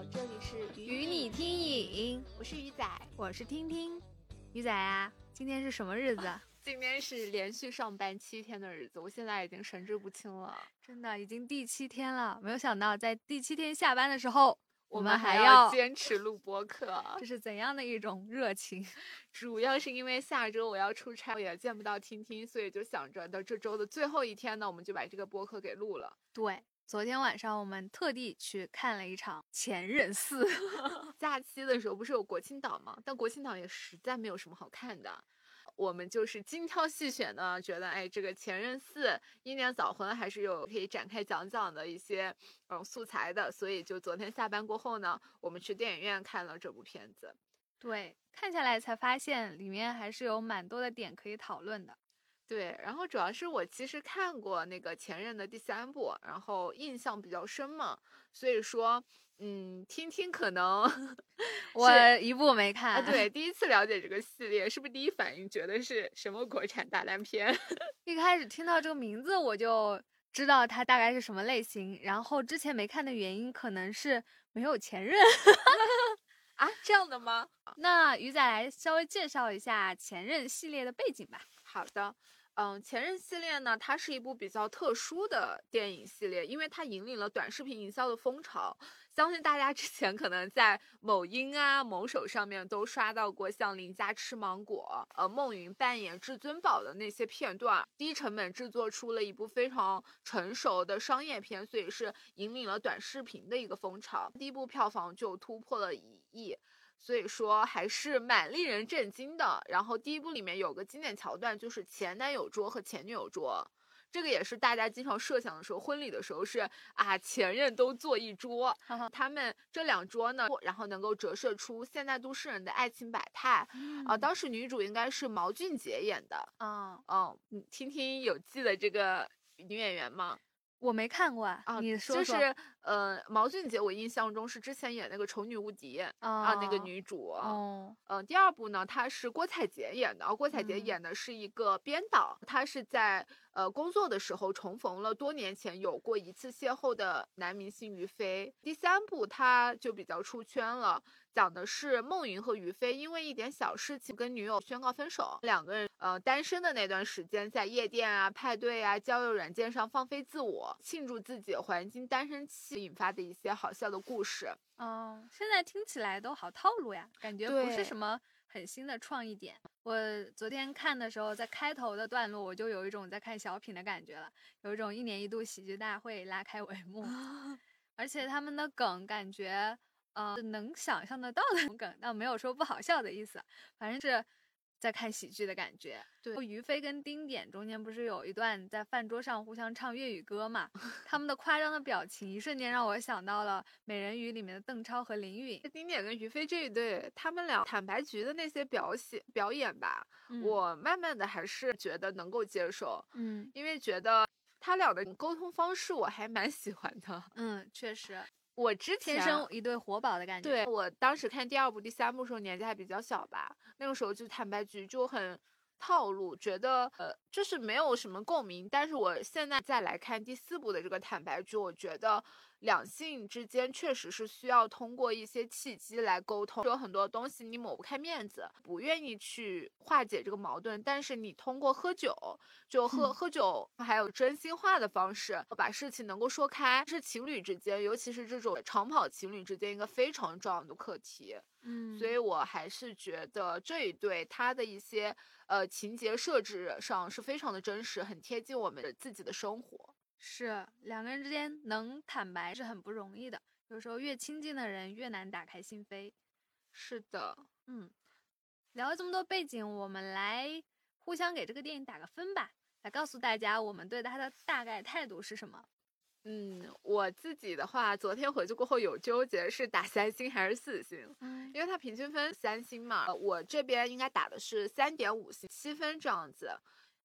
好，这里是与你听影，我是鱼仔，我是听听。鱼仔啊，今天是什么日子？今天是连续上班七天的日子，我现在已经神志不清了。真的，已经第七天了，没有想到在第七天下班的时候，我们还要坚持录播课，这是怎样的一种热情？主要是因为下周我要出差，我也见不到听听，所以就想着到这周的最后一天呢，我们就把这个播客给录了。对。昨天晚上我们特地去看了一场《前任四》。假期的时候不是有国庆档吗？但国庆档也实在没有什么好看的。我们就是精挑细选的，觉得哎，这个《前任四》英年早婚还是有可以展开讲讲的一些嗯素材的，所以就昨天下班过后呢，我们去电影院看了这部片子。对，看下来才发现里面还是有蛮多的点可以讨论的。对，然后主要是我其实看过那个前任的第三部，然后印象比较深嘛，所以说，嗯，听听可能 我一部没看，啊，对，第一次了解这个系列，是不是第一反应觉得是什么国产大烂片？一开始听到这个名字我就知道它大概是什么类型，然后之前没看的原因可能是没有前任 啊，这样的吗？那鱼仔来稍微介绍一下前任系列的背景吧。好的。嗯，前任系列呢，它是一部比较特殊的电影系列，因为它引领了短视频营销的风潮。相信大家之前可能在某音啊、某手上面都刷到过像林佳吃芒果、呃孟云扮演至尊宝的那些片段，低成本制作出了一部非常成熟的商业片，所以是引领了短视频的一个风潮。第一部票房就突破了一亿。所以说还是蛮令人震惊的。然后第一部里面有个经典桥段，就是前男友桌和前女友桌，这个也是大家经常设想的时候，婚礼的时候是啊，前任都坐一桌，他们这两桌呢，然后能够折射出现代都市人的爱情百态。啊，当时女主应该是毛俊杰演的。嗯嗯，你听听有记得这个女演员吗？我没看过啊，你说说。就是呃，毛俊杰，我印象中是之前演那个丑女无敌啊，那个女主。哦。嗯，第二部呢，她是郭采洁演的，郭采洁演的是一个编导，她是在呃工作的时候重逢了多年前有过一次邂逅的男明星于飞。第三部他就比较出圈了。讲的是孟云和于飞因为一点小事情跟女友宣告分手，两个人呃单身的那段时间，在夜店啊、派对啊、交友软件上放飞自我，庆祝自己黄金单身期引发的一些好笑的故事。哦，现在听起来都好套路呀，感觉不是什么很新的创意点。我昨天看的时候，在开头的段落，我就有一种在看小品的感觉了，有一种一年一度喜剧大会拉开帷幕，而且他们的梗感觉。呃，能想象得到的梗，但没有说不好笑的意思，反正是在看喜剧的感觉。对，于飞跟丁点中间不是有一段在饭桌上互相唱粤语歌嘛？他们的夸张的表情，一瞬间让我想到了《美人鱼》里面的邓超和林允。丁点跟于飞这一对，他们俩坦白局的那些表现表演吧，我慢慢的还是觉得能够接受。嗯，因为觉得他俩的沟通方式我还蛮喜欢的。嗯，确实。我之前天生一对活宝的感觉。对我当时看第二部、第三部时候年纪还比较小吧，那个时候就坦白局就很套路，觉得呃就是没有什么共鸣。但是我现在再来看第四部的这个坦白局，我觉得。两性之间确实是需要通过一些契机来沟通，有很多东西你抹不开面子，不愿意去化解这个矛盾，但是你通过喝酒，就喝喝酒，还有真心话的方式，把事情能够说开，是情侣之间，尤其是这种长跑情侣之间一个非常重要的课题。嗯，所以我还是觉得这一对他的一些呃情节设置上是非常的真实，很贴近我们自己的生活。是两个人之间能坦白是很不容易的，有时候越亲近的人越难打开心扉。是的，嗯，聊了这么多背景，我们来互相给这个电影打个分吧，来告诉大家我们对它的大概态度是什么。嗯，我自己的话，昨天回去过后有纠结是打三星还是四星，嗯，因为它平均分三星嘛，我这边应该打的是三点五星七分这样子。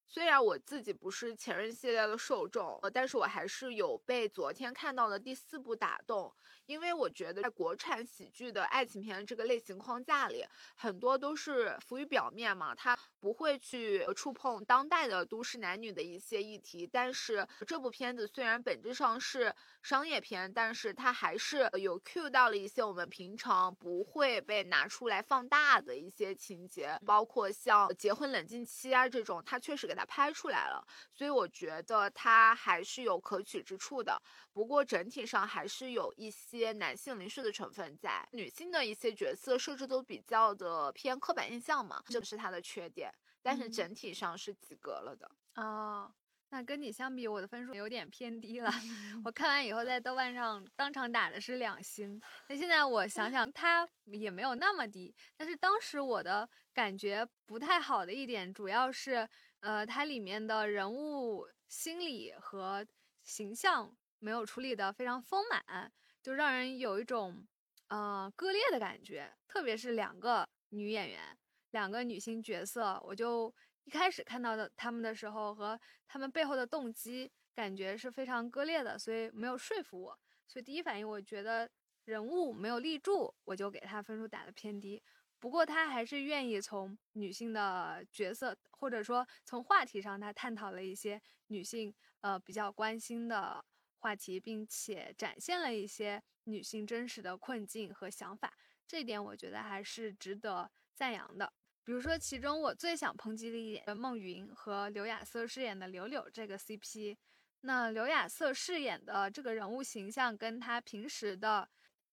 虽然我自己不是前任系列的受众，但是我还是有被昨天看到的第四部打动，因为我觉得在国产喜剧的爱情片这个类型框架里，很多都是浮于表面嘛，它。不会去触碰当代的都市男女的一些议题。但是这部片子虽然本质上是商业片，但是它还是有 cue 到了一些我们平常不会被拿出来放大的一些情节，包括像结婚冷静期啊这种，它确实给它拍出来了。所以我觉得它还是有可取之处的。不过整体上还是有一些男性凝视的成分在，女性的一些角色设置都比较的偏刻板印象嘛，这是它的缺点。但是整体上是及格了的哦。那跟你相比，我的分数有点偏低了。我看完以后在豆瓣上当场打的是两星。那现在我想想，它也没有那么低。但是当时我的感觉不太好的一点，主要是呃，它里面的人物心理和形象没有处理的非常丰满，就让人有一种呃割裂的感觉。特别是两个女演员，两个女性角色，我就。一开始看到的他们的时候和他们背后的动机感觉是非常割裂的，所以没有说服我。所以第一反应我觉得人物没有立住，我就给他分数打的偏低。不过他还是愿意从女性的角色或者说从话题上，他探讨了一些女性呃比较关心的话题，并且展现了一些女性真实的困境和想法。这点我觉得还是值得赞扬的。比如说，其中我最想抨击的一点，孟云和刘亚瑟饰演的柳柳这个 CP。那刘亚瑟饰演的这个人物形象，跟她平时的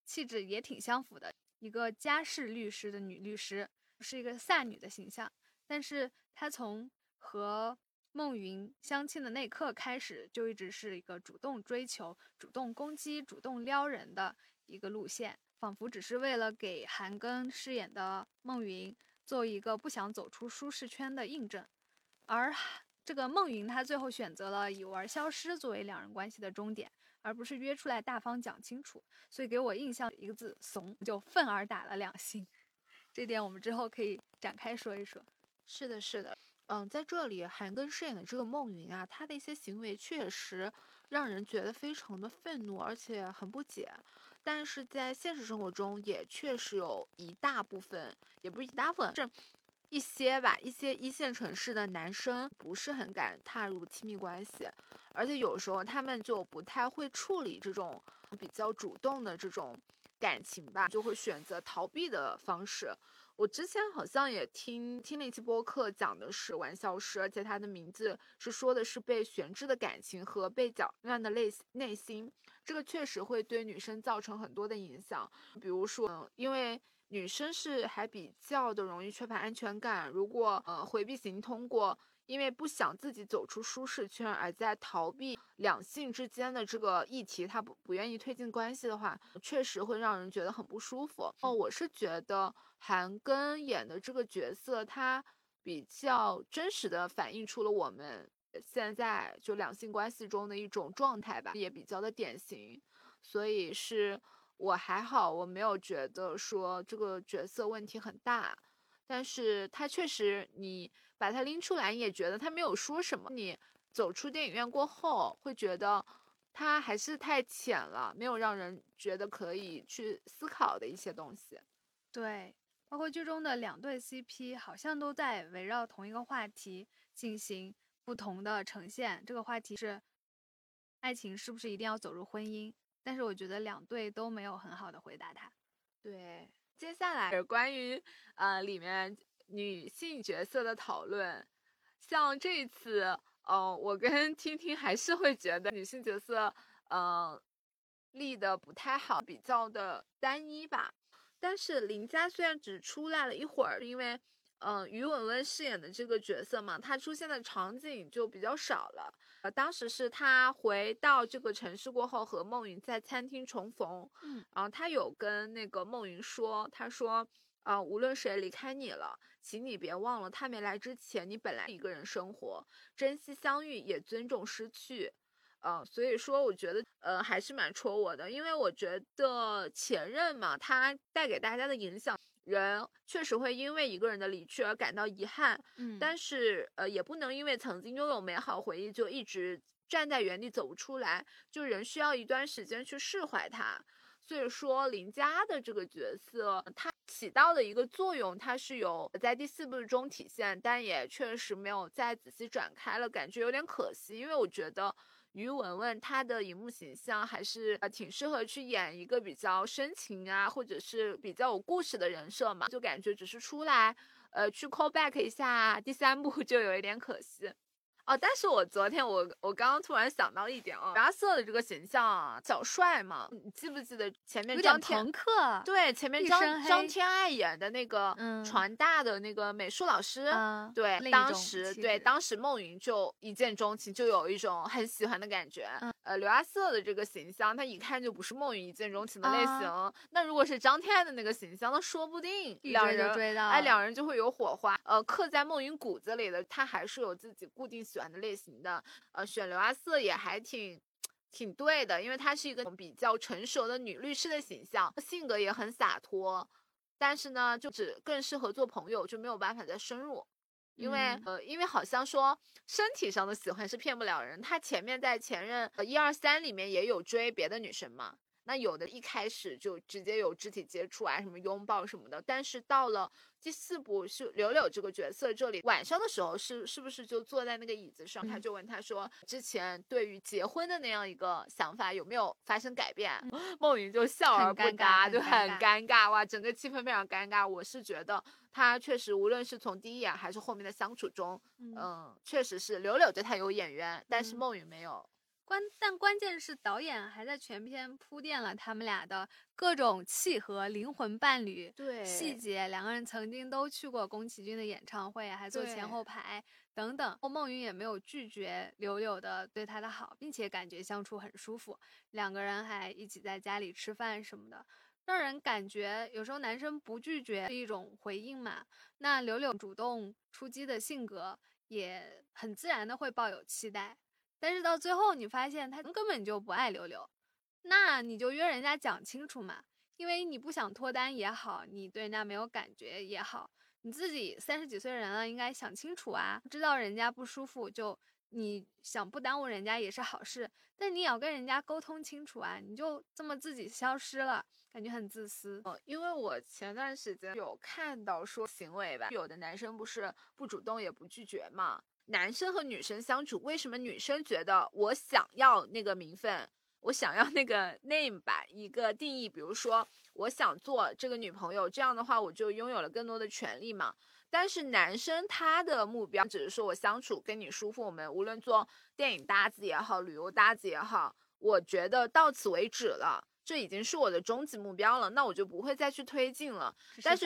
气质也挺相符的，一个家世律师的女律师，是一个飒女的形象。但是她从和孟云相亲的那刻开始，就一直是一个主动追求、主动攻击、主动撩人的一个路线，仿佛只是为了给韩庚饰演的孟云。做一个不想走出舒适圈的印证，而这个孟云他最后选择了以玩消失作为两人关系的终点，而不是约出来大方讲清楚，所以给我印象一个字怂，就愤而打了两星。这点我们之后可以展开说一说。是的，是的，嗯，在这里韩庚饰演的这个孟云啊，他的一些行为确实让人觉得非常的愤怒，而且很不解。但是在现实生活中，也确实有一大部分，也不是一大部分，是一些吧，一些一线城市的男生不是很敢踏入亲密关系，而且有时候他们就不太会处理这种比较主动的这种感情吧，就会选择逃避的方式。我之前好像也听听了一期播客，讲的是玩笑师，而且他的名字是说的是被悬置的感情和被搅乱的内内心，这个确实会对女生造成很多的影响。比如说，因为女生是还比较的容易缺乏安全感，如果呃回避型通过。因为不想自己走出舒适圈，而在逃避两性之间的这个议题，他不不愿意推进关系的话，确实会让人觉得很不舒服。哦，我是觉得韩庚演的这个角色，他比较真实的反映出了我们现在就两性关系中的一种状态吧，也比较的典型。所以是我还好，我没有觉得说这个角色问题很大，但是他确实你。把它拎出来，你也觉得他没有说什么。你走出电影院过后，会觉得他还是太浅了，没有让人觉得可以去思考的一些东西。对，包括剧中的两对 CP，好像都在围绕同一个话题进行不同的呈现。这个话题是爱情是不是一定要走入婚姻？但是我觉得两对都没有很好的回答他。对，接下来是关于呃里面。女性角色的讨论，像这一次，呃，我跟 听听还是会觉得女性角色，嗯，立的不太好，比较的单一吧。但是林佳虽然只出来了一会儿，因为，嗯，于文文饰演的这个角色嘛，她出现的场景就比较少了。呃，当时是她回到这个城市过后，和孟云在餐厅重逢，嗯，然后她有跟那个孟云说，她说。啊，无论谁离开你了，请你别忘了，他没来之前，你本来一个人生活，珍惜相遇，也尊重失去。嗯，所以说，我觉得，呃，还是蛮戳我的，因为我觉得前任嘛，他带给大家的影响，人确实会因为一个人的离去而感到遗憾。嗯，但是，呃，也不能因为曾经拥有美好回忆就一直站在原地走不出来，就人需要一段时间去释怀他。所以说林佳的这个角色，他起到的一个作用，它是有在第四部中体现，但也确实没有再仔细展开了，感觉有点可惜，因为我觉得。于文文她的荧幕形象还是呃挺适合去演一个比较深情啊，或者是比较有故事的人设嘛，就感觉只是出来，呃，去 call back 一下第三部 就有一点可惜。哦，但是我昨天我我刚刚突然想到一点啊，阿瑟的这个形象啊，小帅嘛，你记不记得前面张天朋克？对，前面张张天爱演的那个传大的那个美术老师，对，当时对当时孟云就一见钟情，就有一种很喜欢的感觉。呃，刘阿瑟的这个形象，他一看就不是孟云一见钟情的类型。那如果是张天爱的那个形象，那说不定两人哎，两人就会有火花。呃，刻在孟云骨子里的，他还是有自己固定。喜欢的类型的，呃，选刘阿瑟也还挺挺对的，因为她是一个比较成熟的女律师的形象，性格也很洒脱，但是呢，就只更适合做朋友，就没有办法再深入，因为呃，因为好像说身体上的喜欢是骗不了人，她前面在前任一二三里面也有追别的女生嘛。那有的一开始就直接有肢体接触啊，什么拥抱什么的，但是到了第四部是柳柳这个角色这里，晚上的时候是是不是就坐在那个椅子上，他就问他说，之前对于结婚的那样一个想法有没有发生改变？梦云就笑而不答，就很尴尬哇，整个气氛非常尴尬。我是觉得他确实无论是从第一眼还是后面的相处中，嗯，确实是柳柳对他有眼缘，但是梦云没有。关但关键是导演还在全片铺垫了他们俩的各种契合、灵魂伴侣对细节。两个人曾经都去过宫崎骏的演唱会，还坐前后排等等。孟云也没有拒绝柳柳的对他的好，并且感觉相处很舒服。两个人还一起在家里吃饭什么的，让人感觉有时候男生不拒绝是一种回应嘛。那柳柳主动出击的性格也很自然的会抱有期待。但是到最后，你发现他根本就不爱柳柳，那你就约人家讲清楚嘛，因为你不想脱单也好，你对人家没有感觉也好，你自己三十几岁人了，应该想清楚啊，知道人家不舒服，就你想不耽误人家也是好事，但你也要跟人家沟通清楚啊，你就这么自己消失了，感觉很自私。嗯，因为我前段时间有看到说行为吧，有的男生不是不主动也不拒绝嘛。男生和女生相处，为什么女生觉得我想要那个名分，我想要那个 name 吧？一个定义，比如说我想做这个女朋友，这样的话我就拥有了更多的权利嘛。但是男生他的目标只是说我相处跟你舒服，我们无论做电影搭子也好，旅游搭子也好，我觉得到此为止了，这已经是我的终极目标了，那我就不会再去推进了。但是。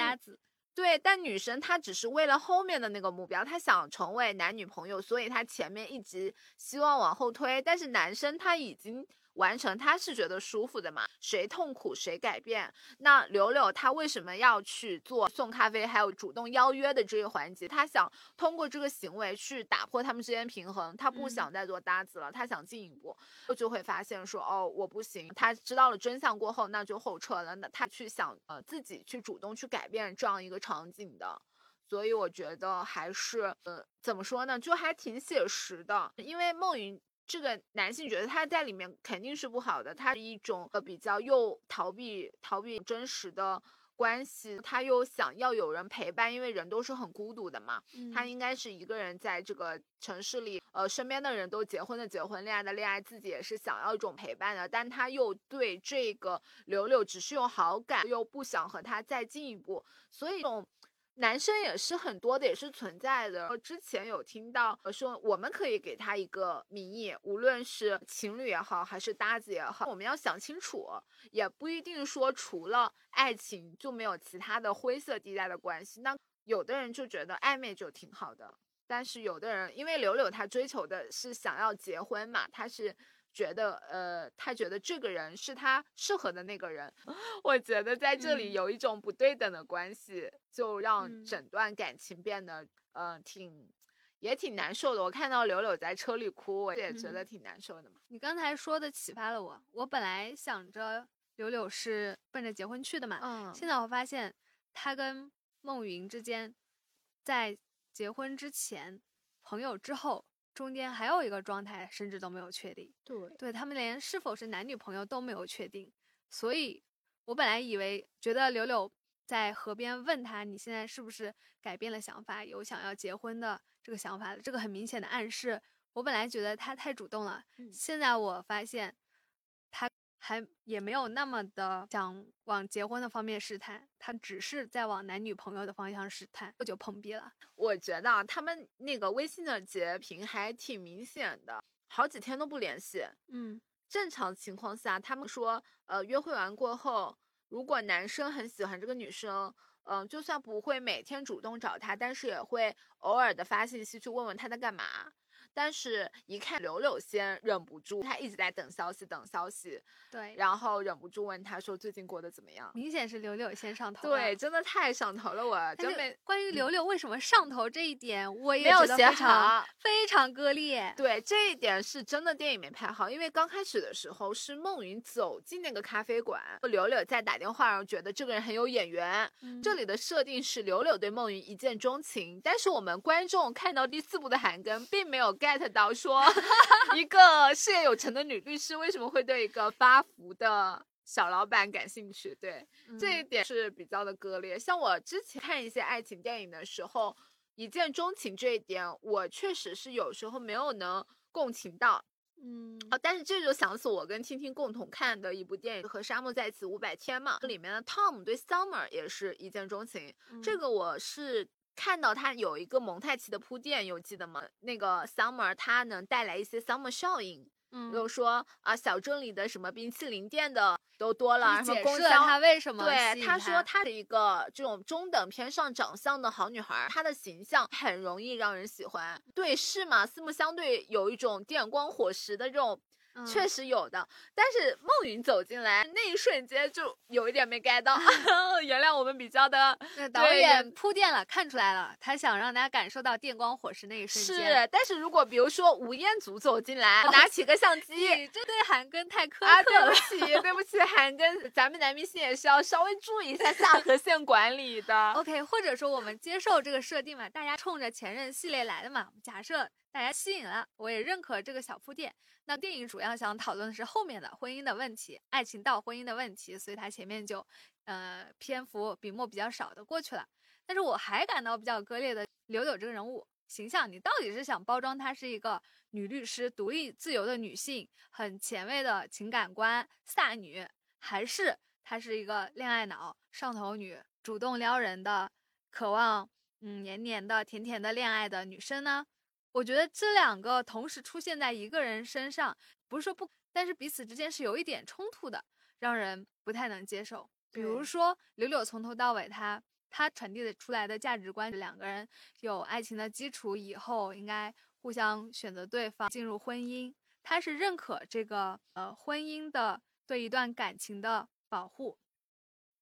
对，但女生她只是为了后面的那个目标，她想成为男女朋友，所以她前面一直希望往后推。但是男生他已经。完成他是觉得舒服的嘛？谁痛苦谁改变。那柳柳他为什么要去做送咖啡，还有主动邀约的这个环节？他想通过这个行为去打破他们之间平衡，他不想再做搭子了，他想进一步，就会发现说哦我不行。他知道了真相过后，那就后撤了。那他去想呃自己去主动去改变这样一个场景的，所以我觉得还是呃怎么说呢，就还挺写实的，因为梦云。这个男性觉得他在里面肯定是不好的，他是一种呃比较又逃避逃避真实的关系，他又想要有人陪伴，因为人都是很孤独的嘛。他应该是一个人在这个城市里，呃，身边的人都结婚的结婚，恋爱的恋爱，自己也是想要一种陪伴的，但他又对这个柳柳只是有好感，又不想和他再进一步，所以这种。男生也是很多的，也是存在的。我之前有听到说，我们可以给他一个名义，无论是情侣也好，还是搭子也好，我们要想清楚，也不一定说除了爱情就没有其他的灰色地带的关系。那有的人就觉得暧昧就挺好的，但是有的人，因为柳柳他追求的是想要结婚嘛，他是。觉得呃，他觉得这个人是他适合的那个人，我觉得在这里有一种不对等的关系，就让整段感情变得呃挺也挺难受的。我看到柳柳在车里哭，我也觉得挺难受的嘛。你刚才说的启发了我，我本来想着柳柳是奔着结婚去的嘛，嗯，现在我发现他跟孟云之间在结婚之前朋友之后。中间还有一个状态，甚至都没有确定。对，对他们连是否是男女朋友都没有确定，所以我本来以为觉得柳柳在河边问他你现在是不是改变了想法，有想要结婚的这个想法了，这个很明显的暗示。我本来觉得他太主动了，现在我发现他还也没有那么的想往结婚的方面试探，他只是在往男女朋友的方向试探，这就碰壁了。我觉得他们那个微信的截屏还挺明显的，好几天都不联系。嗯，正常情况下，他们说，呃，约会完过后，如果男生很喜欢这个女生，嗯，就算不会每天主动找她，但是也会偶尔的发信息去问问她在干嘛。但是，一看柳柳先忍不住，他一直在等消息，等消息。对，然后忍不住问他说：“最近过得怎么样？”明显是柳柳先上头。对，真的太上头了，我。就没关于柳柳为什么上头这一点，我也没有写好，非常割裂。对，这一点是真的电影没拍好，因为刚开始的时候是孟云走进那个咖啡馆，柳柳在打电话，然后觉得这个人很有眼缘。这里的设定是柳柳对孟云一见钟情，但是我们观众看到第四部的韩庚，并没有 get 到说 一个事业有成的女律师为什么会对一个发福的小老板感兴趣？对这一点是比较的割裂。像我之前看一些爱情电影的时候，一见钟情这一点，我确实是有时候没有能共情到。嗯，哦，但是这就想起我跟青青共同看的一部电影《和沙漠在一起五百天》嘛，里面的 Tom 对 Summer 也是一见钟情。这个我是。看到他有一个蒙太奇的铺垫，有记得吗？那个 summer 它能带来一些 summer 效应，嗯，比如说啊，小镇里的什么冰淇淋店的都多了，什么解释了他为什么对他说她是一个这种中等偏上长相的好女孩，她的形象很容易让人喜欢。对，是嘛？四目相对，有一种电光火石的这种。确实有的，但是孟云走进来那一瞬间就有一点没 get 到，原谅我们比较的导演铺垫了，看出来了，他想让大家感受到电光火石那一瞬间。是，但是如果比如说吴彦祖走进来，拿起个相机，这对韩庚太苛刻了。对不起，对不起，韩庚，咱们男明星也是要稍微注意一下下 颌线管理的。OK，或者说我们接受这个设定嘛，大家冲着前任系列来的嘛，假设。大家吸引了，我也认可这个小铺垫。那电影主要想讨论的是后面的婚姻的问题，爱情到婚姻的问题，所以它前面就，呃，篇幅笔墨比较少的过去了。但是我还感到比较割裂的，柳柳这个人物形象，你到底是想包装她是一个女律师、独立自由的女性，很前卫的情感观飒女，还是她是一个恋爱脑、上头女，主动撩人的，渴望嗯黏黏的、甜甜的恋爱的女生呢？我觉得这两个同时出现在一个人身上，不是说不，但是彼此之间是有一点冲突的，让人不太能接受。比如说柳柳从头到尾，他他传递的出来的价值观，两个人有爱情的基础以后，应该互相选择对方进入婚姻，他是认可这个呃婚姻的对一段感情的保护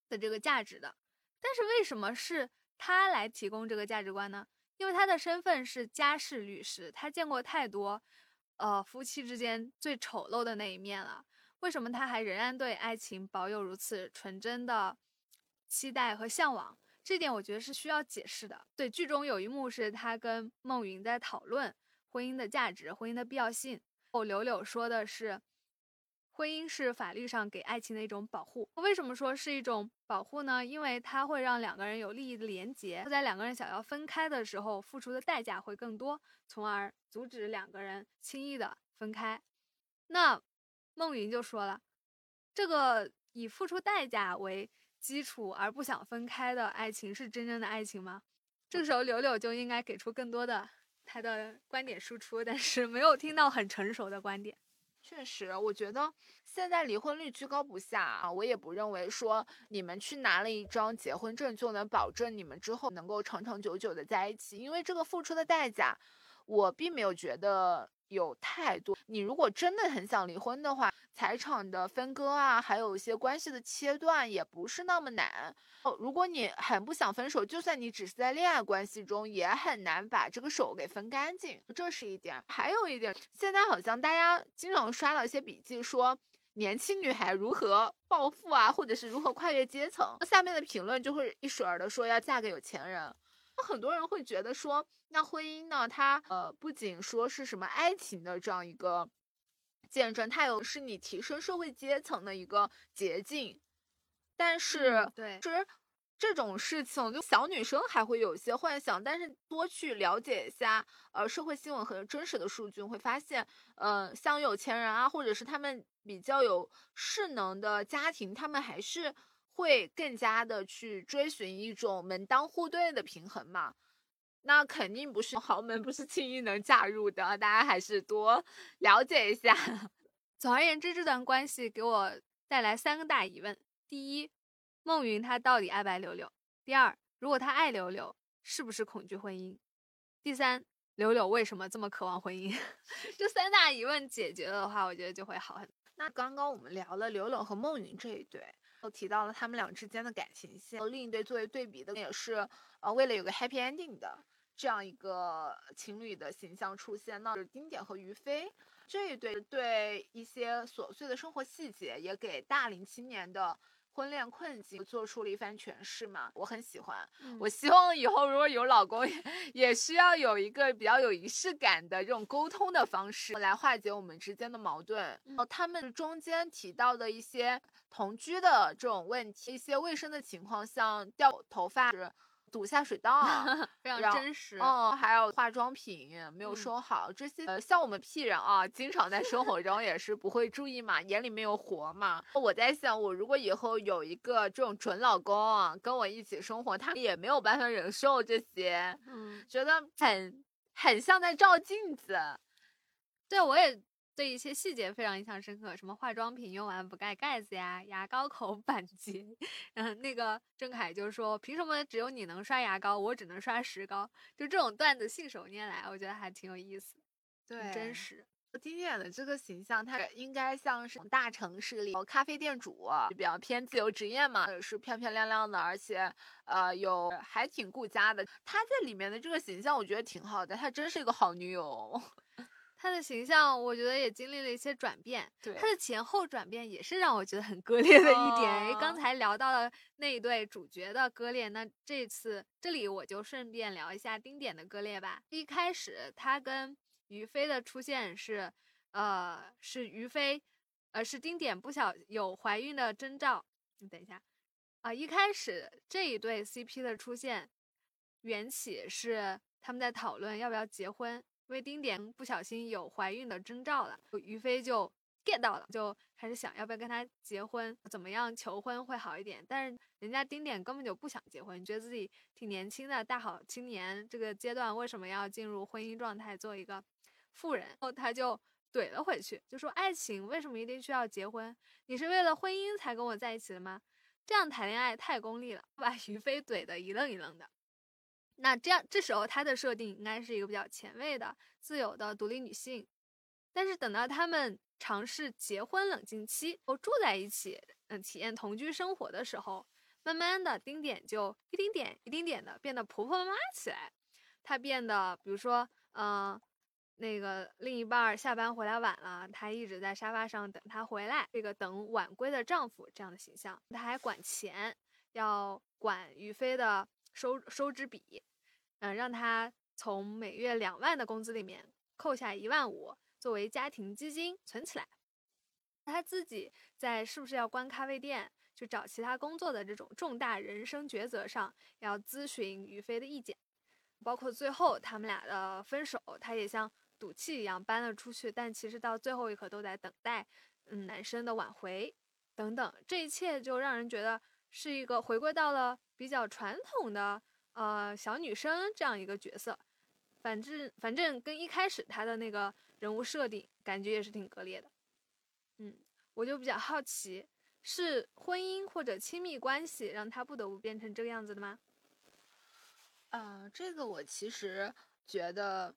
的这个价值的。但是为什么是他来提供这个价值观呢？因为他的身份是家事律师，他见过太多，呃，夫妻之间最丑陋的那一面了。为什么他还仍然对爱情保有如此纯真的期待和向往？这点我觉得是需要解释的。对，剧中有一幕是他跟孟云在讨论婚姻的价值、婚姻的必要性。后柳柳说的是。婚姻是法律上给爱情的一种保护。为什么说是一种保护呢？因为它会让两个人有利益的连结，在两个人想要分开的时候，付出的代价会更多，从而阻止两个人轻易的分开。那孟云就说了，这个以付出代价为基础而不想分开的爱情是真正的爱情吗？这个时候柳柳就应该给出更多的他的观点输出，但是没有听到很成熟的观点。确实，我觉得现在离婚率居高不下啊，我也不认为说你们去拿了一张结婚证就能保证你们之后能够长长久久的在一起，因为这个付出的代价，我并没有觉得。有太多，你如果真的很想离婚的话，财产的分割啊，还有一些关系的切断也不是那么难。哦，如果你很不想分手，就算你只是在恋爱关系中，也很难把这个手给分干净。这是一点。还有一点，现在好像大家经常刷到一些笔记，说年轻女孩如何暴富啊，或者是如何跨越阶层，下面的评论就会一水儿的说要嫁给有钱人。那很多人会觉得说，那婚姻呢？它呃，不仅说是什么爱情的这样一个见证，它有是你提升社会阶层的一个捷径。但是对，其实这种事情，就小女生还会有一些幻想，但是多去了解一下，呃，社会新闻和真实的数据，会发现，呃，像有钱人啊，或者是他们比较有势能的家庭，他们还是会更加的去追寻一种门当户对的平衡嘛。那肯定不是豪门，不是轻易能嫁入的，大家还是多了解一下。总而言之，这段关系给我带来三个大疑问：第一，孟云他到底爱不爱柳柳？第二，如果他爱柳柳，是不是恐惧婚姻？第三，柳柳为什么这么渴望婚姻？这三大疑问解决了的话，我觉得就会好很多。那刚刚我们聊了柳柳和孟云这一对，又提到了他们俩之间的感情线。另一对作为对比的，也是呃为了有个 happy ending 的这样一个情侣的形象出现。那就是丁点和于飞。这一对对一些琐碎的生活细节，也给大龄青年的婚恋困境做出了一番诠释嘛。我很喜欢，我希望以后如果有老公，也需要有一个比较有仪式感的这种沟通的方式来化解我们之间的矛盾。哦，他们中间提到的一些同居的这种问题，一些卫生的情况，像掉头发。堵下水道，非常真实。哦，还有化妆品没有收好，这些呃，像我们 P 人啊，经常在生活中也是不会注意嘛，眼里没有活嘛。我在想，我如果以后有一个这种准老公啊，跟我一起生活，他也没有办法忍受这些，嗯，觉得很很像在照镜子。对，我也。对一些细节非常印象深刻，什么化妆品用完不盖盖子呀，牙膏口 板结，嗯，那个郑恺就说，凭什么只有你能刷牙膏，我只能刷石膏？就这种段子信手拈来，我觉得还挺有意思，对，真实。丁点的这个形象，他应该像是大城市里咖啡店主，比较偏自由职业嘛，是漂漂亮亮的，而且呃有还挺顾家的。他在里面的这个形象，我觉得挺好的，他真是一个好女友。他的形象，我觉得也经历了一些转变。对，他的前后转变也是让我觉得很割 裂的一点。刚才聊到了那一对主角的割裂，那这次这里我就顺便聊一下丁点的割裂吧。一开始他跟于飞的出现是，呃，是于飞，呃，是丁点不小有怀孕的征兆。你等一下，啊，一开始这一对 CP 的出现缘起是他们在讨论要不要结婚。因为丁点不小心有怀孕的征兆了，于飞就 get 到了，就开始想要不要跟他结婚，怎么样求婚会好一点。但是人家丁点根本就不想结婚，觉得自己挺年轻的大好青年，这个阶段为什么要进入婚姻状态做一个妇人？然后他就怼了回去，就说爱情为什么一定需要结婚？你是为了婚姻才跟我在一起的吗？这样谈恋爱太功利了，把于飞怼得一愣一愣的。那这样，这时候她的设定应该是一个比较前卫的、自由的独立女性。但是等到他们尝试结婚冷静期，哦，住在一起，嗯，体验同居生活的时候，慢慢的，丁点就一丁点一丁点的变得婆婆妈妈起来。她变得，比如说，嗯，那个另一半下班回来晚了，她一直在沙发上等他回来，这个等晚归的丈夫这样的形象。她还管钱，要管于飞的。收收支比，嗯，让他从每月两万的工资里面扣下一万五作为家庭基金存起来。他自己在是不是要关咖啡店、去找其他工作的这种重大人生抉择上，要咨询于飞的意见。包括最后他们俩的分手，他也像赌气一样搬了出去，但其实到最后一刻都在等待，嗯，男生的挽回等等。这一切就让人觉得是一个回归到了。比较传统的呃小女生这样一个角色，反正反正跟一开始她的那个人物设定感觉也是挺割裂的，嗯，我就比较好奇，是婚姻或者亲密关系让她不得不变成这个样子的吗？啊，这个我其实觉得。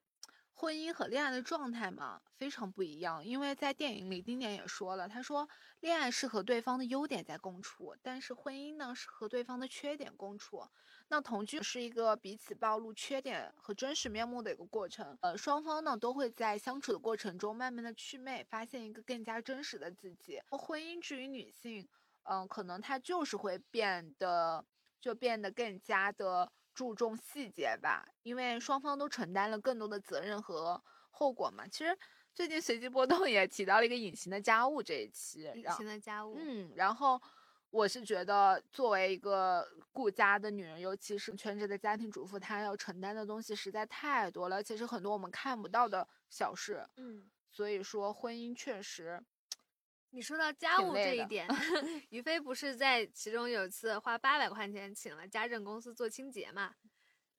婚姻和恋爱的状态嘛，非常不一样。因为在电影里，丁点也说了，他说恋爱是和对方的优点在共处，但是婚姻呢是和对方的缺点共处。那同居是一个彼此暴露缺点和真实面目的一个过程。呃，双方呢都会在相处的过程中慢慢的祛魅，发现一个更加真实的自己。婚姻至于女性，嗯，可能她就是会变得就变得更加的。注重细节吧，因为双方都承担了更多的责任和后果嘛。其实最近随机波动 也提到了一个隐形的家务这一期，隐形的家务，嗯，然后我是觉得，作为一个顾家的女人，尤其是全职的家庭主妇，她要承担的东西实在太多了，而且是很多我们看不到的小事。嗯，所以说婚姻确实，你说到家务这一点，于飞不是在其中有一次花八百块钱请了家政公司做清洁嘛？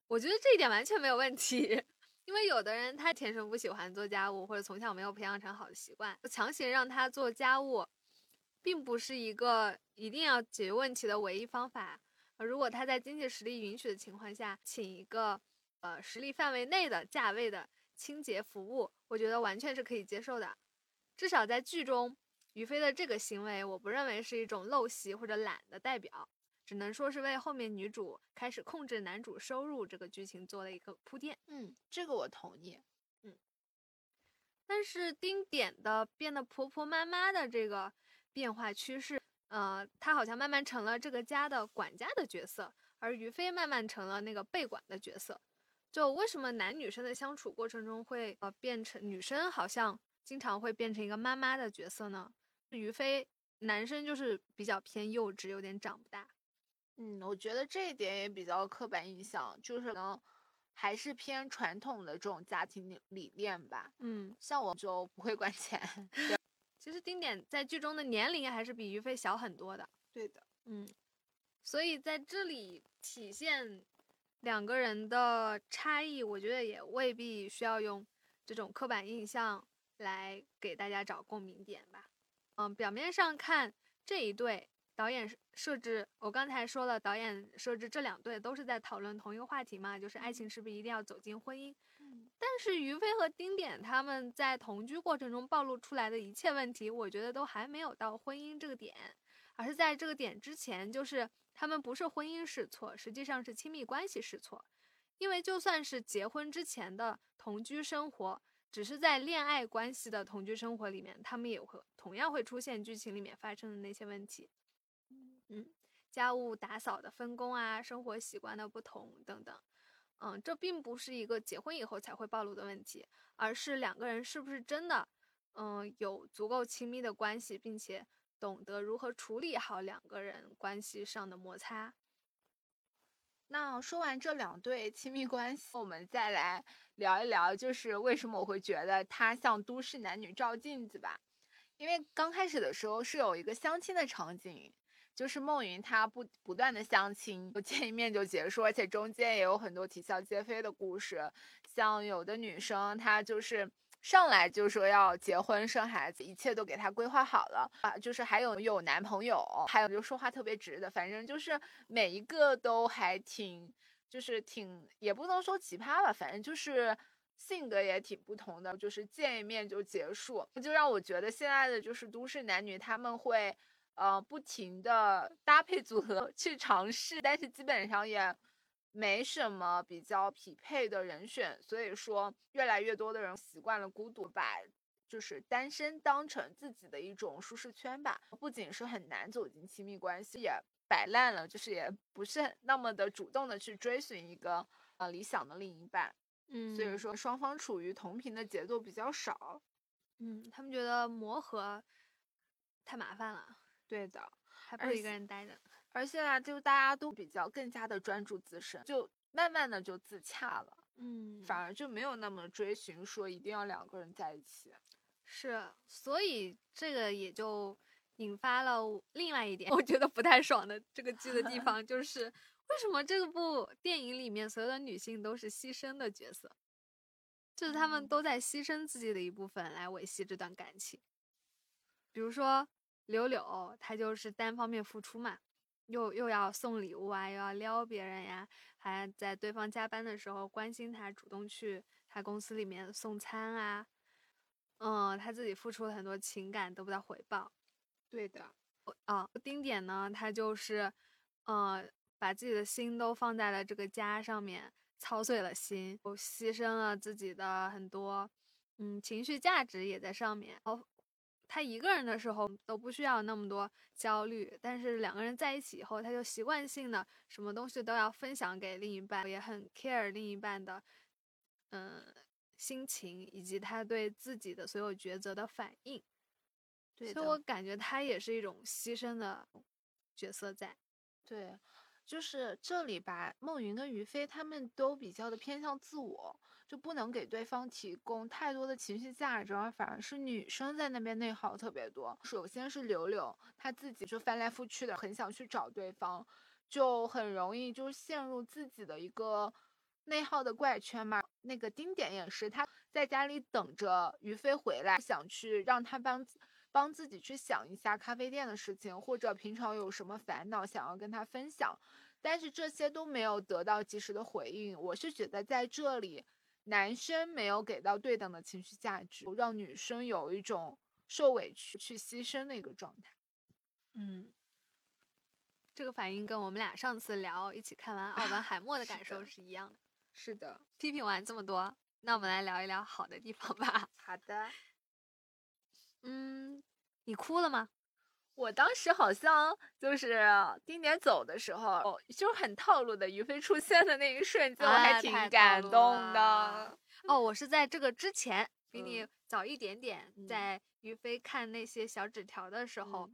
我觉得这一点完全没有问题，因为有的人他天生不喜欢做家务，或者从小没有培养成好的习惯，强行让他做家务。并不是一个一定要解决问题的唯一方法。如果他在经济实力允许的情况下，请一个呃实力范围内的价位的清洁服务，我觉得完全是可以接受的。至少在剧中，于飞的这个行为，我不认为是一种陋习或者懒的代表，只能说是为后面女主开始控制男主收入这个剧情做了一个铺垫。嗯，这个我同意。嗯，但是丁点的变得婆婆妈妈的这个。变化趋势，呃，他好像慢慢成了这个家的管家的角色，而于飞慢慢成了那个被管的角色。就为什么男女生的相处过程中会呃变成女生好像经常会变成一个妈妈的角色呢？于飞男生就是比较偏幼稚，有点长不大。嗯，我觉得这一点也比较刻板印象，就是能还是偏传统的这种家庭理念吧。嗯，像我就不会管钱。其实丁点在剧中的年龄还是比于飞小很多的。对的，嗯，所以在这里体现两个人的差异，我觉得也未必需要用这种刻板印象来给大家找共鸣点吧。嗯，表面上看这一对导演设置，我刚才说了，导演设置这两对都是在讨论同一个话题嘛，就是爱情是不是一定要走进婚姻？但是于飞和丁点他们在同居过程中暴露出来的一切问题，我觉得都还没有到婚姻这个点，而是在这个点之前，就是他们不是婚姻试错，实际上是亲密关系试错。因为就算是结婚之前的同居生活，只是在恋爱关系的同居生活里面，他们也会同样会出现剧情里面发生的那些问题。嗯，家务打扫的分工啊，生活习惯的不同等等。嗯，这并不是一个结婚以后才会暴露的问题，而是两个人是不是真的，嗯，有足够亲密的关系，并且懂得如何处理好两个人关系上的摩擦。那说完这两对亲密关系，我们再来聊一聊，就是为什么我会觉得他像都市男女照镜子吧？因为刚开始的时候是有一个相亲的场景。就是梦云，她不不断的相亲，不见一面就结束，而且中间也有很多啼笑皆非的故事。像有的女生，她就是上来就说要结婚生孩子，一切都给他规划好了啊。就是还有有男朋友，还有就说话特别直的，反正就是每一个都还挺，就是挺也不能说奇葩吧，反正就是性格也挺不同的，就是见一面就结束，就让我觉得现在的就是都市男女他们会。呃，不停的搭配组合 去尝试，但是基本上也没什么比较匹配的人选，所以说越来越多的人习惯了孤独，把就是单身当成自己的一种舒适圈吧。不仅是很难走进亲密关系，也摆烂了，就是也不是那么的主动的去追寻一个呃理想的另一半。嗯，所以说双方处于同频的节奏比较少。嗯，他们觉得磨合太麻烦了。对的，还不如一个人待着。而现在就大家都比较更加的专注自身，就慢慢的就自洽了。嗯，反而就没有那么追寻说一定要两个人在一起。是，所以这个也就引发了另外一点，我觉得不太爽的这个剧的地方，就是为什么这部电影里面所有的女性都是牺牲的角色，就是她们都在牺牲自己的一部分来维系这段感情，比如说。柳柳，她就是单方面付出嘛，又又要送礼物啊，又要撩别人呀，还在对方加班的时候关心他，主动去他公司里面送餐啊，嗯，他自己付出了很多情感得不到回报。对的，啊，丁点呢，他就是，呃，把自己的心都放在了这个家上面，操碎了心，都牺牲了自己的很多，嗯，情绪价值也在上面。哦。他一个人的时候都不需要那么多焦虑，但是两个人在一起以后，他就习惯性的什么东西都要分享给另一半，也很 care 另一半的，嗯，心情以及他对自己的所有抉择的反应。对，所以我感觉他也是一种牺牲的角色在。对，就是这里吧，孟云跟于飞他们都比较的偏向自我，就不能给对方提供太多的情绪价值，而反而是女生在那边内耗特别多。首先是柳柳，她自己就翻来覆去的，很想去找对方，就很容易就陷入自己的一个内耗的怪圈嘛。那个丁点也是，他在家里等着于飞回来，想去让他帮。帮自己去想一下咖啡店的事情，或者平常有什么烦恼想要跟他分享，但是这些都没有得到及时的回应。我是觉得在这里，男生没有给到对等的情绪价值，让女生有一种受委屈去牺牲的一个状态。嗯，这个反应跟我们俩上次聊一起看完《奥本海默》的感受是一样的。是的，批评完这么多，那我们来聊一聊好的地方吧。好的。嗯，你哭了吗？我当时好像就是丁点走的时候，就是很套路的于飞出现的那一瞬间，我还挺感动的。哦，我是在这个之前，比你早一点点，在于飞看那些小纸条的时候，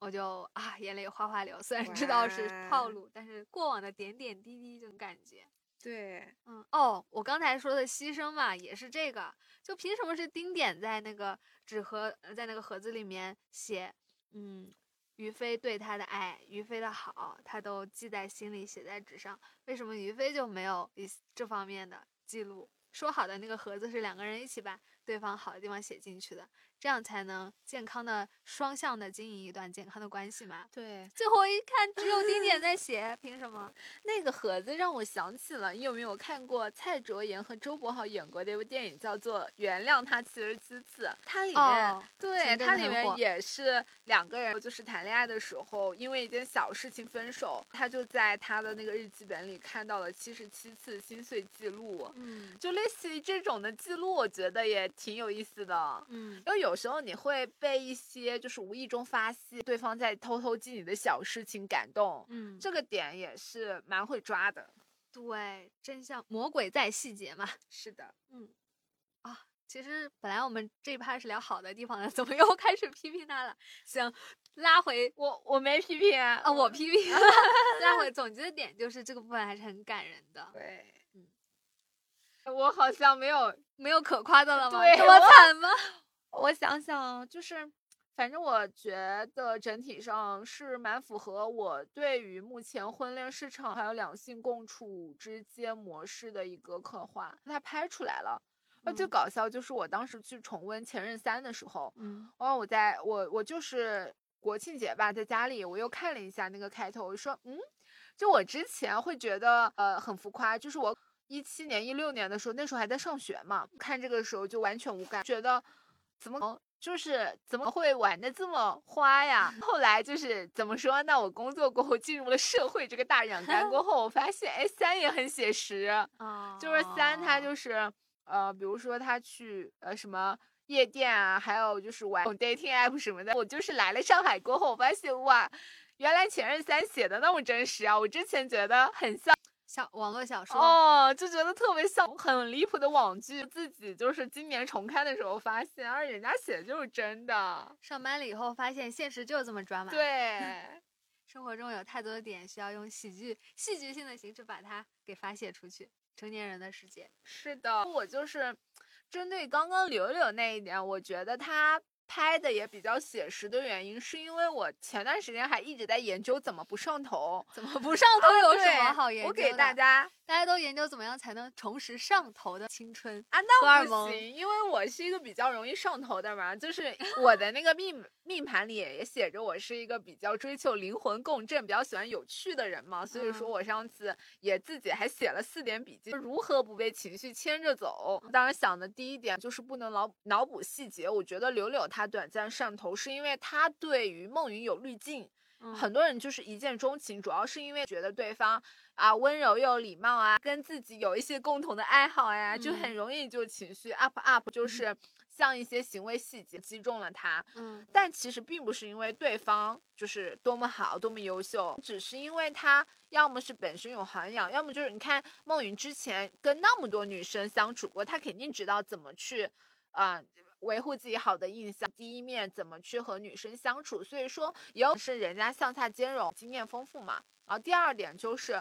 我就啊眼泪哗哗流。虽然知道是套路，但是过往的点点滴滴这种感觉。对，嗯，哦，我刚才说的牺牲嘛，也是这个。就凭什么是丁点在那个纸盒，在那个盒子里面写，嗯，于飞对他的爱，于飞的好，他都记在心里，写在纸上。为什么于飞就没有一这方面的记录？说好的那个盒子是两个人一起把对方好的地方写进去的。这样才能健康的双向的经营一段健康的关系嘛？对。最后一看，只有丁点 在写，凭什么？那个盒子让我想起了，你有没有看过蔡卓妍和周柏豪演过的一部电影，叫做《原谅他七十七次》？它里面，对，它里面也是两个人就是谈恋爱的时候，因为一件小事情分手。他就在他的那个日记本里看到了七十七次心碎记录。嗯。就类似于这种的记录，我觉得也挺有意思的。嗯。因为有。有时候你会被一些就是无意中发现对方在偷偷记你的小事情感动，嗯，这个点也是蛮会抓的。对，真相魔鬼在细节嘛。是的，嗯，啊，其实本来我们这一趴是聊好的地方的，怎么又开始批评他了？行，拉回我，我没批评啊，我批评。拉回总结的点就是这个部分还是很感人的。对，嗯，我好像没有没有可夸的了吗？这么惨吗？我想想，就是，反正我觉得整体上是蛮符合我对于目前婚恋市场还有两性共处之间模式的一个刻画。它拍出来了，啊最搞笑就是我当时去重温《前任三》的时候，嗯，哦我在我我就是国庆节吧，在家里我又看了一下那个开头，我说，嗯，就我之前会觉得呃很浮夸，就是我一七年、一六年的时候，那时候还在上学嘛，看这个时候就完全无感，觉得。怎么就是怎么会玩的这么花呀？后来就是怎么说？那我工作过后进入了社会这个大染缸过后，我发现哎，三也很写实啊。就是三，他就是呃，比如说他去呃什么夜店啊，还有就是玩 dating app 什么的。我就是来了上海过后，我发现哇，原来前任三写的那么真实啊！我之前觉得很像。小网络小说哦，就觉得特别像很离谱的网剧。自己就是今年重看的时候发现，而人家写的就是真的。上班了以后发现现实就这么抓马。对，生活中有太多的点需要用喜剧、戏剧性的形式把它给发泄出去。成年人的世界。是的，我就是针对刚刚柳柳那一点，我觉得他。拍的也比较写实的原因，是因为我前段时间还一直在研究怎么不上头，怎么不上头有什么好研究的？我给大家，大家都研究怎么样才能重拾上头的青春啊？那不行，因为我是一个比较容易上头的嘛，就是我的那个命命盘里也写着我是一个比较追求灵魂共振、比较喜欢有趣的人嘛，所以说我上次也自己还写了四点笔记，如何不被情绪牵着走。当然想的第一点就是不能脑脑补细节，我觉得柳柳她。短暂上头是因为她对于梦云有滤镜，很多人就是一见钟情，主要是因为觉得对方啊温柔又礼貌啊，跟自己有一些共同的爱好呀，就很容易就情绪 up up，就是像一些行为细节击中了他。嗯，但其实并不是因为对方就是多么好多么优秀，只是因为他要么是本身有涵养，要么就是你看孟云之前跟那么多女生相处过，他肯定知道怎么去啊。维护自己好的印象，第一面怎么去和女生相处，所以说也有是人家向下兼容，经验丰富嘛。然后第二点就是。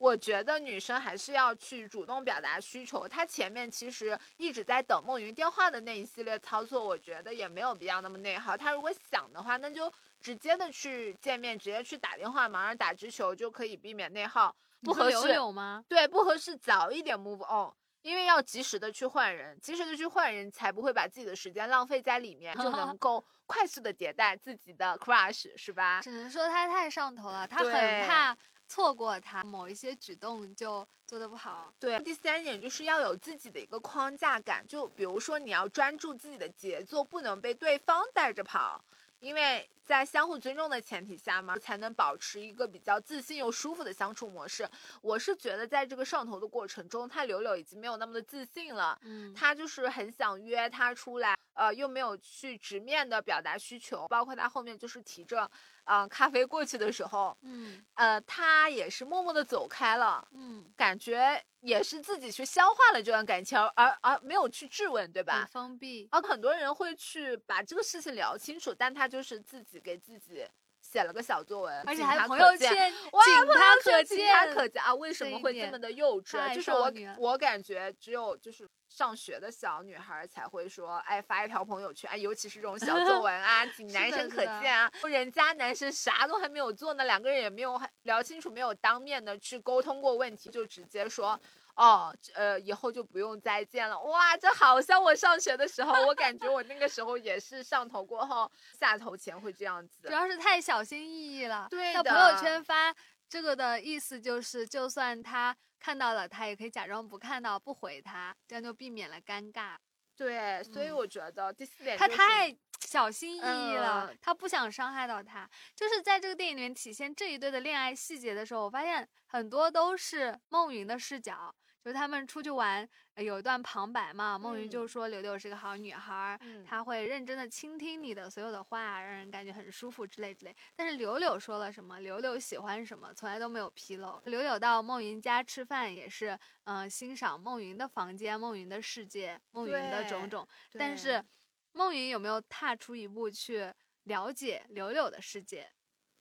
我觉得女生还是要去主动表达需求。她前面其实一直在等梦云电话的那一系列操作，我觉得也没有必要那么内耗。她如果想的话，那就直接的去见面，直接去打电话，马上打直球就可以避免内耗。不合适吗？对，不合适早一点 move on，因为要及时的去换人，及时的去换人才不会把自己的时间浪费在里面，就能 够快速的迭代自己的 crush，是吧？只能说他太上头了，他很怕。错过他某一些举动就做的不好。对，第三点就是要有自己的一个框架感，就比如说你要专注自己的节奏，不能被对方带着跑，因为在相互尊重的前提下嘛，才能保持一个比较自信又舒服的相处模式。我是觉得在这个上头的过程中，他柳柳已经没有那么的自信了，嗯，他就是很想约他出来，呃，又没有去直面的表达需求，包括他后面就是提着。嗯，咖啡过去的时候，嗯，呃，他也是默默的走开了，嗯，感觉也是自己去消化了这段感情，而而没有去质问，对吧？封闭。而很多人会去把这个事情聊清楚，但他就是自己给自己写了个小作文，而且还朋友圈，哇，他可见，他可见啊！为什么会这么的幼稚？就是我，我感觉只有就是。上学的小女孩才会说，哎，发一条朋友圈，哎，尤其是这种小作文啊，仅男生可见啊。人家男生啥都还没有做呢，两个人也没有聊清楚，没有当面的去沟通过问题，就直接说，哦，呃，以后就不用再见了。哇，这好像我上学的时候，我感觉我那个时候也是上头过后下头前会这样子。主要是太小心翼翼了。对的。朋友圈发这个的意思就是，就算他。看到了，他也可以假装不看到，不回他，这样就避免了尴尬。对，所以我觉得第四点，他太小心翼翼了，他不想伤害到他。就是在这个电影里面体现这一对的恋爱细节的时候，我发现很多都是梦云的视角。就是他们出去玩，有一段旁白嘛，梦云就说柳柳是个好女孩，她会认真的倾听你的所有的话，让人感觉很舒服之类之类。但是柳柳说了什么，柳柳喜欢什么，从来都没有披露。柳柳到梦云家吃饭也是，嗯，欣赏梦云的房间、梦云的世界、梦云的种种。但是，梦云有没有踏出一步去了解柳柳的世界，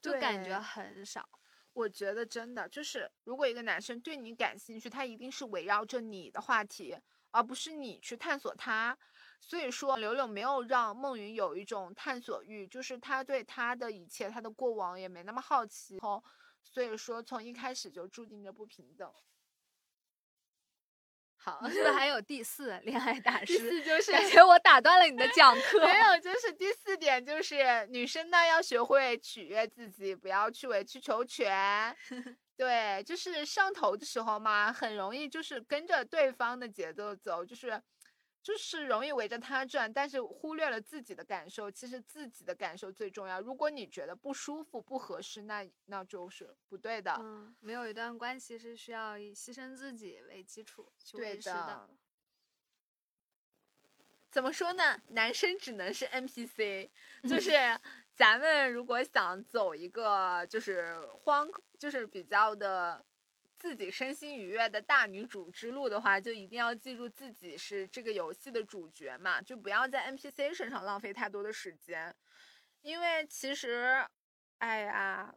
就感觉很少。我觉得真的就是，如果一个男生对你感兴趣，他一定是围绕着你的话题，而不是你去探索他。所以说，柳柳没有让孟云有一种探索欲，就是他对他的一切、他的过往也没那么好奇。所以说，从一开始就注定着不平等。好，是不是还有第四恋爱大师？第四就是感觉我打断了你的讲课。没有，就是第四点，就是女生呢要学会取悦自己，不要去委曲求全。对，就是上头的时候嘛，很容易就是跟着对方的节奏走，就是。就是容易围着他转，但是忽略了自己的感受。其实自己的感受最重要。如果你觉得不舒服、不合适，那那就是不对的。嗯，没有一段关系是需要以牺牲自己为基础去维持的。怎么说呢？男生只能是 NPC，就是咱们如果想走一个就是荒，就是比较的。自己身心愉悦的大女主之路的话，就一定要记住自己是这个游戏的主角嘛，就不要在 NPC 身上浪费太多的时间，因为其实，哎呀，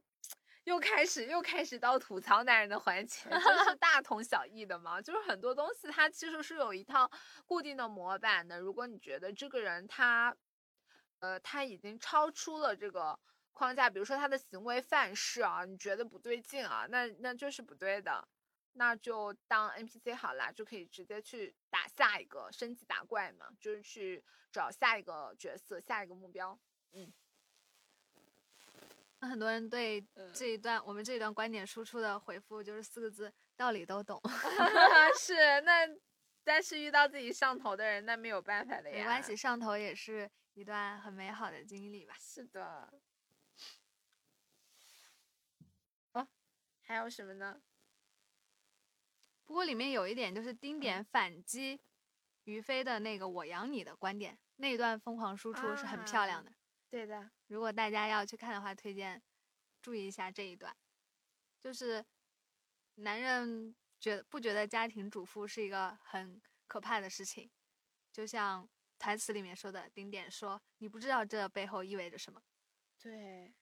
又开始又开始到吐槽男人的环节，就是大同小异的嘛，就是很多东西它其实是有一套固定的模板的，如果你觉得这个人他，呃，他已经超出了这个。框架，比如说他的行为范式啊，你觉得不对劲啊，那那就是不对的，那就当 NPC 好啦，就可以直接去打下一个升级打怪嘛，就是去找下一个角色、下一个目标。嗯，那很多人对这一段我们这一段观点输出的回复就是四个字：道理都懂。是，那但是遇到自己上头的人，那没有办法的呀。没关系，上头也是一段很美好的经历吧。是的。还有什么呢？不过里面有一点就是丁点反击于飞的那个“我养你”的观点，那一段疯狂输出是很漂亮的。对的，如果大家要去看的话，推荐注意一下这一段。就是男人觉不觉得家庭主妇是一个很可怕的事情？就像台词里面说的，丁点说：“你不知道这背后意味着什么。”对。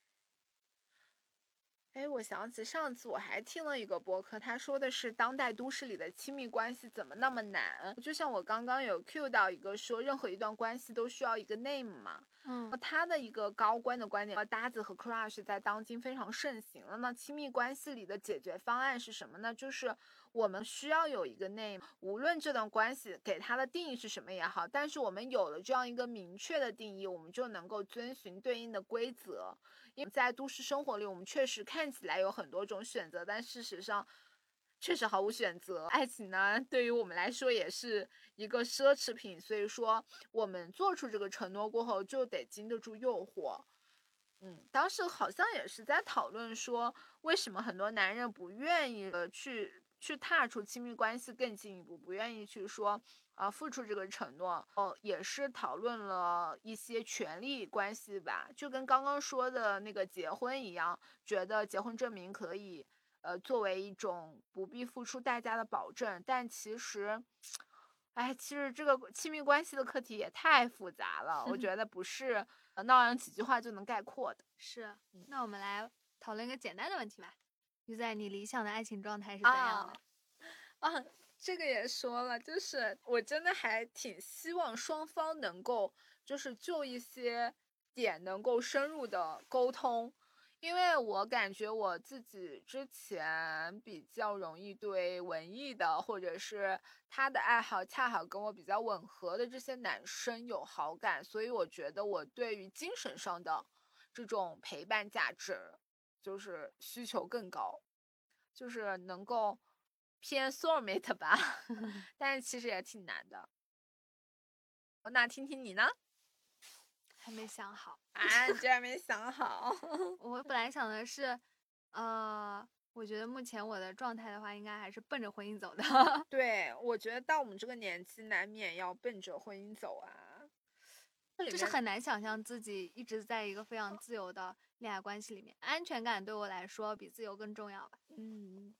哎，我想起上次我还听了一个播客，他说的是当代都市里的亲密关系怎么那么难？就像我刚刚有 cue 到一个说，任何一段关系都需要一个 name 嘛。嗯，他的一个高官的观点，搭子和 crush 在当今非常盛行了。那亲密关系里的解决方案是什么呢？就是我们需要有一个 name，无论这段关系给它的定义是什么也好，但是我们有了这样一个明确的定义，我们就能够遵循对应的规则。在都市生活里，我们确实看起来有很多种选择，但事实上确实毫无选择。爱情呢，对于我们来说也是一个奢侈品，所以说我们做出这个承诺过后，就得经得住诱惑。嗯，当时好像也是在讨论说，为什么很多男人不愿意呃去去踏出亲密关系更进一步，不愿意去说。啊，付出这个承诺哦，也是讨论了一些权利关系吧，就跟刚刚说的那个结婚一样，觉得结婚证明可以，呃，作为一种不必付出代价的保证。但其实，哎，其实这个亲密关系的课题也太复杂了，我觉 得不是闹上几句话就能概括的。是，那我们来讨论一个简单的问题吧，就在你理想的爱情状态是怎样的？啊。这个也说了，就是我真的还挺希望双方能够，就是就一些点能够深入的沟通，因为我感觉我自己之前比较容易对文艺的，或者是他的爱好恰好跟我比较吻合的这些男生有好感，所以我觉得我对于精神上的这种陪伴价值，就是需求更高，就是能够。偏 soulmate 吧，但是其实也挺难的。那听听你呢？还没想好啊，你居然没想好。我本来想的是，呃，我觉得目前我的状态的话，应该还是奔着婚姻走的。对，我觉得到我们这个年纪，难免要奔着婚姻走啊。就是很难想象自己一直在一个非常自由的恋爱关系里面，安全感对我来说比自由更重要吧。嗯。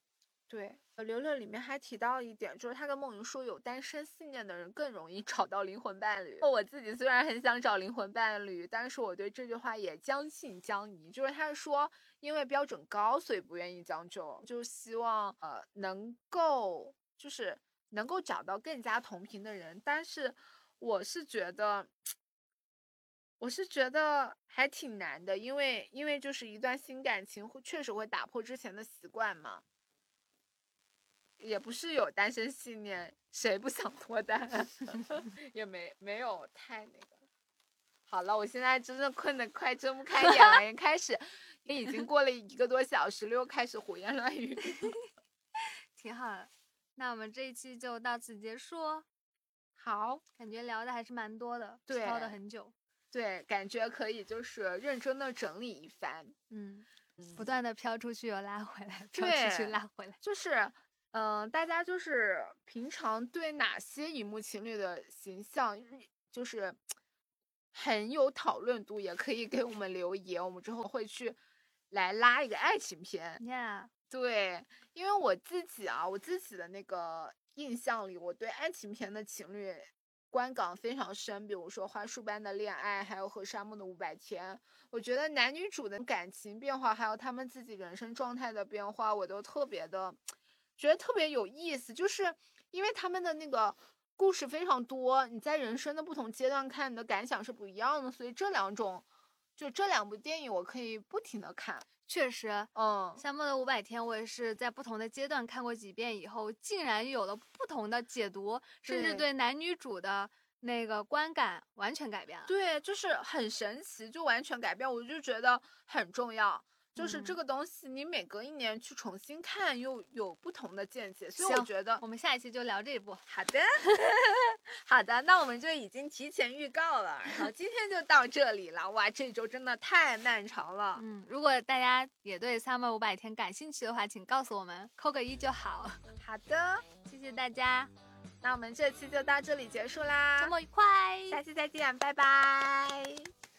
对，呃，刘乐里面还提到一点，就是他跟梦云说，有单身信念的人更容易找到灵魂伴侣。我自己虽然很想找灵魂伴侣，但是我对这句话也将信将疑。就是他说，因为标准高，所以不愿意将就，就希望呃能够就是能够找到更加同频的人。但是我是觉得，我是觉得还挺难的，因为因为就是一段新感情会确实会打破之前的习惯嘛。也不是有单身信念，谁不想脱单？也没没有太那个。好了，我现在真的困得快睁不开眼了，也开始，也已经过了一个多小时了，又开始胡言乱语。挺好的，那我们这一期就到此结束。好，感觉聊的还是蛮多的，聊的很久。对，感觉可以就是认真的整理一番。嗯，不断的飘出去又拉回来，飘出去拉回来，就是。嗯，大家就是平常对哪些荧幕情侣的形象，就是很有讨论度，也可以给我们留言，我们之后会去来拉一个爱情片。Yeah，对，因为我自己啊，我自己的那个印象里，我对爱情片的情侣观感非常深，比如说《花束般的恋爱》，还有《和沙漠的五百天》，我觉得男女主的感情变化，还有他们自己人生状态的变化，我都特别的。觉得特别有意思，就是因为他们的那个故事非常多，你在人生的不同阶段看，你的感想是不一样的，所以这两种，就这两部电影我可以不停的看。确实，嗯，《夏末的五百天》我也是在不同的阶段看过几遍以后，竟然有了不同的解读，甚至对男女主的那个观感完全改变了。对，就是很神奇，就完全改变，我就觉得很重要。就是这个东西，你每隔一年去重新看，又有不同的见解。所以我觉得，我们下一期就聊这一部。好的，好的，那我们就已经提前预告了。然后今天就到这里了。哇，这周真的太漫长了。嗯，如果大家也对《Summer 五百天》感兴趣的话，请告诉我们，扣个一就好。好的，谢谢大家。那我们这期就到这里结束啦。周末愉快，下期再见，拜拜。